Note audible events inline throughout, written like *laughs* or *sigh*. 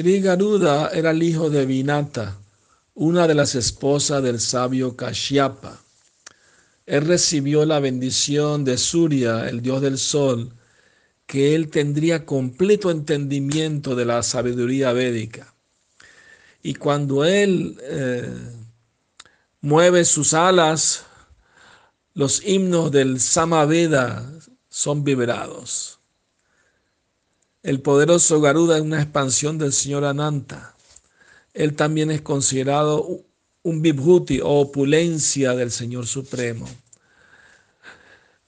Sri Garuda era el hijo de Vinata, una de las esposas del sabio Kashyapa. Él recibió la bendición de Surya, el dios del sol, que él tendría completo entendimiento de la sabiduría védica. Y cuando él eh, mueve sus alas, los himnos del Samaveda son vibrados. El poderoso Garuda es una expansión del señor Ananta. Él también es considerado un vibhuti o opulencia del Señor Supremo.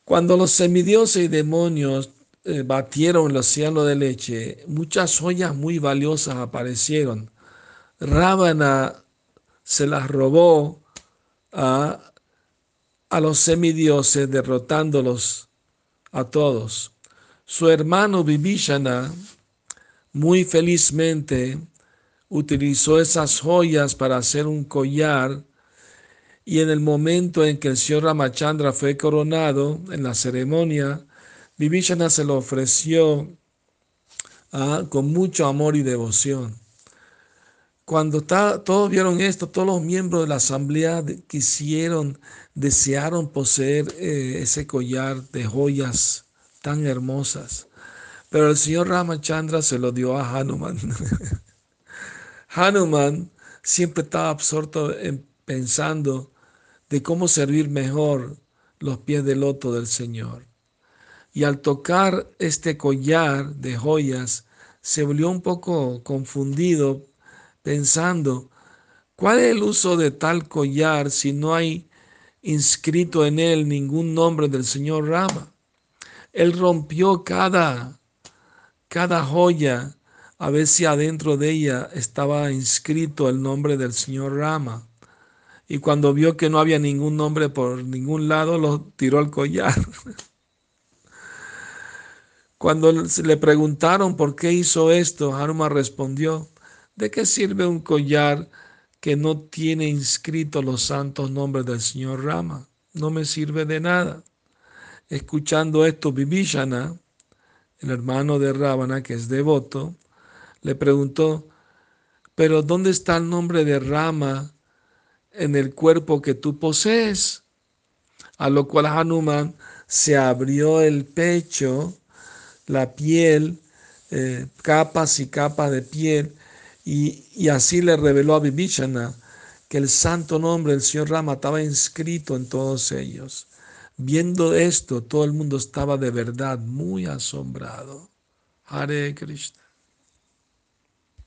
Cuando los semidioses y demonios eh, batieron el océano de leche, muchas joyas muy valiosas aparecieron. Rábana se las robó a, a los semidioses, derrotándolos a todos. Su hermano Vibhishana, muy felizmente, utilizó esas joyas para hacer un collar y en el momento en que el señor Ramachandra fue coronado en la ceremonia, Vibhishana se lo ofreció ah, con mucho amor y devoción. Cuando todos vieron esto, todos los miembros de la asamblea quisieron, desearon poseer eh, ese collar de joyas tan hermosas. Pero el señor Ramachandra se lo dio a Hanuman. *laughs* Hanuman siempre estaba absorto en pensando de cómo servir mejor los pies del loto del Señor. Y al tocar este collar de joyas, se volvió un poco confundido pensando, ¿cuál es el uso de tal collar si no hay inscrito en él ningún nombre del Señor Rama? Él rompió cada, cada joya a ver si adentro de ella estaba inscrito el nombre del señor Rama. Y cuando vio que no había ningún nombre por ningún lado, lo tiró al collar. *laughs* Cuando le preguntaron por qué hizo esto, Haruma respondió, ¿de qué sirve un collar que no tiene inscrito los santos nombres del señor Rama? No me sirve de nada. Escuchando esto, Vibhishana, el hermano de Ravana, que es devoto, le preguntó, pero ¿dónde está el nombre de Rama en el cuerpo que tú posees? A lo cual Hanuman se abrió el pecho, la piel, eh, capas y capas de piel, y, y así le reveló a Vibhishana que el santo nombre del Señor Rama estaba inscrito en todos ellos. Viendo esto, todo el mundo estaba de verdad muy asombrado. Hare Krishna.